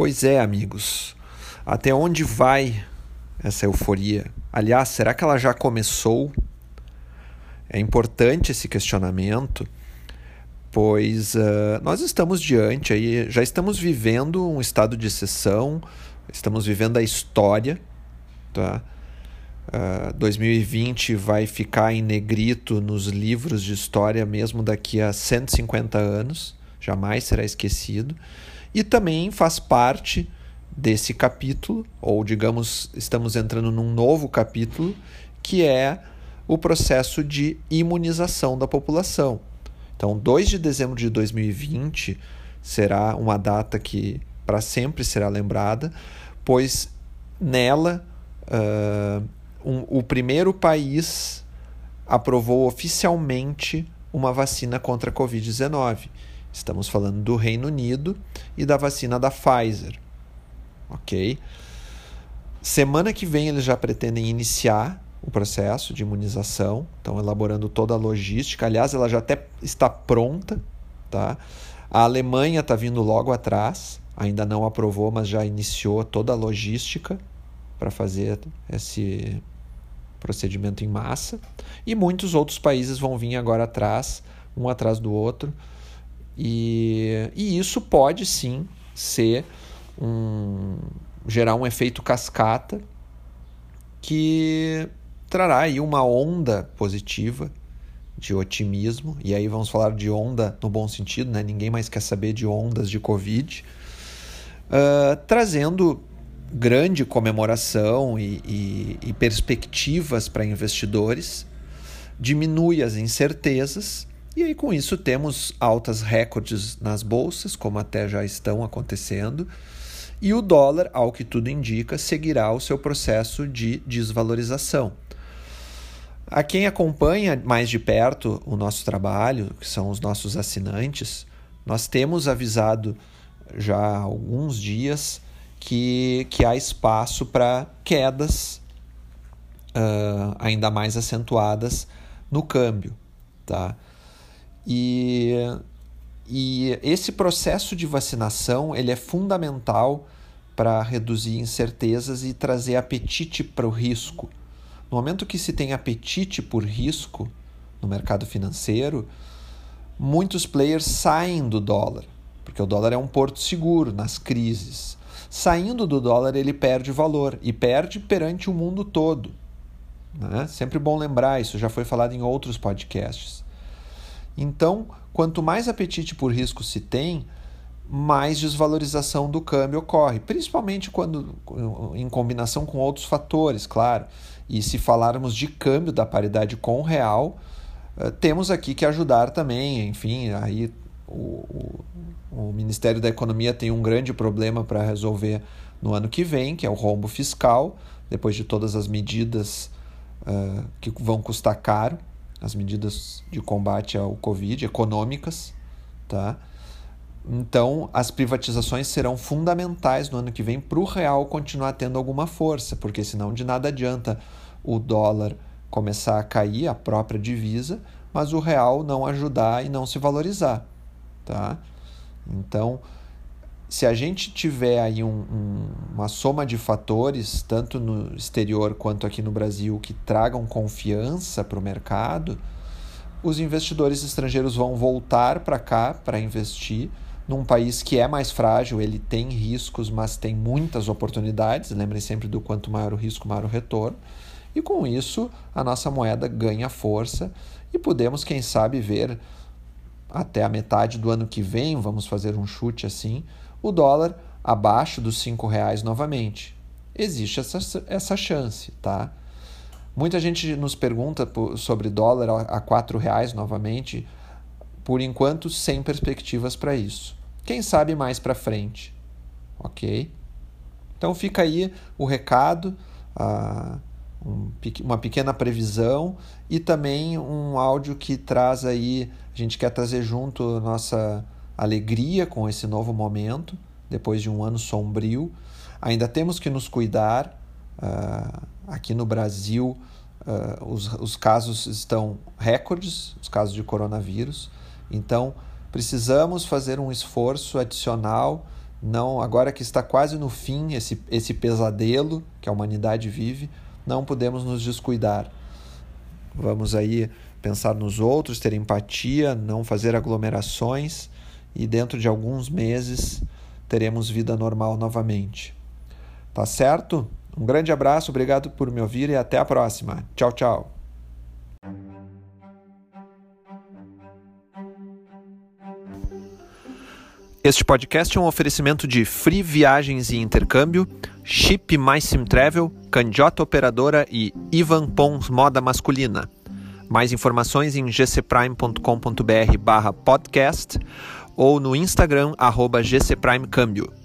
Pois é, amigos. Até onde vai essa euforia? Aliás, será que ela já começou? É importante esse questionamento, pois uh, nós estamos diante aí, já estamos vivendo um estado de exceção, estamos vivendo a história, tá? Uh, ah, 2020 vai ficar em negrito nos livros de história mesmo daqui a 150 anos, jamais será esquecido e também faz parte desse capítulo, ou digamos, estamos entrando num novo capítulo, que é o processo de imunização da população. Então, 2 de dezembro de 2020 será uma data que para sempre será lembrada, pois nela uh, um, o primeiro país aprovou oficialmente uma vacina contra a Covid-19. Estamos falando do Reino Unido e da vacina da Pfizer. Ok? Semana que vem eles já pretendem iniciar o processo de imunização, estão elaborando toda a logística. Aliás, ela já até está pronta. Tá? A Alemanha está vindo logo atrás, ainda não aprovou, mas já iniciou toda a logística para fazer esse procedimento em massa. E muitos outros países vão vir agora atrás, um atrás do outro e, e isso pode sim ser um gerar um efeito cascata que trará aí uma onda positiva de otimismo, e aí vamos falar de onda no bom sentido, né? ninguém mais quer saber de ondas de Covid, uh, trazendo grande comemoração e, e, e perspectivas para investidores, diminui as incertezas e aí, com isso, temos altas recordes nas bolsas, como até já estão acontecendo, e o dólar, ao que tudo indica, seguirá o seu processo de desvalorização. A quem acompanha mais de perto o nosso trabalho, que são os nossos assinantes, nós temos avisado já há alguns dias que, que há espaço para quedas uh, ainda mais acentuadas no câmbio. Tá? E, e esse processo de vacinação ele é fundamental para reduzir incertezas e trazer apetite para o risco. No momento que se tem apetite por risco no mercado financeiro, muitos players saem do dólar, porque o dólar é um porto seguro nas crises. Saindo do dólar, ele perde valor e perde perante o mundo todo. Né? Sempre bom lembrar, isso já foi falado em outros podcasts. Então, quanto mais apetite por risco se tem, mais desvalorização do câmbio ocorre, principalmente quando em combinação com outros fatores, claro. E se falarmos de câmbio da paridade com o real, eh, temos aqui que ajudar também, enfim, aí o, o, o Ministério da Economia tem um grande problema para resolver no ano que vem, que é o rombo fiscal, depois de todas as medidas uh, que vão custar caro as medidas de combate ao Covid econômicas, tá? Então, as privatizações serão fundamentais no ano que vem para o real continuar tendo alguma força, porque senão de nada adianta o dólar começar a cair, a própria divisa, mas o real não ajudar e não se valorizar, tá? Então, se a gente tiver aí um, um, uma soma de fatores, tanto no exterior quanto aqui no Brasil, que tragam confiança para o mercado, os investidores estrangeiros vão voltar para cá para investir num país que é mais frágil, ele tem riscos, mas tem muitas oportunidades. Lembrem sempre do quanto maior o risco, maior o retorno. E com isso, a nossa moeda ganha força e podemos, quem sabe, ver até a metade do ano que vem, vamos fazer um chute assim, o dólar abaixo dos R$ reais novamente. Existe essa, essa chance, tá? Muita gente nos pergunta sobre dólar a R$ reais novamente, por enquanto sem perspectivas para isso. Quem sabe mais para frente, ok? Então fica aí o recado, uh, um, uma pequena previsão e também um áudio que traz aí, a gente quer trazer junto nossa alegria com esse novo momento, depois de um ano sombrio. Ainda temos que nos cuidar. Uh, aqui no Brasil, uh, os, os casos estão recordes, os casos de coronavírus. Então, precisamos fazer um esforço adicional Não, agora que está quase no fim esse, esse pesadelo que a humanidade vive, não podemos nos descuidar. Vamos aí pensar nos outros, ter empatia, não fazer aglomerações e dentro de alguns meses teremos vida normal novamente. Tá certo? Um grande abraço, obrigado por me ouvir e até a próxima. Tchau, tchau. Este podcast é um oferecimento de Free Viagens e Intercâmbio, Chip Mais Sim Travel, Candiota Operadora e Ivan Pons Moda Masculina. Mais informações em gcprime.com.br barra podcast ou no Instagram arroba gcprimecâmbio.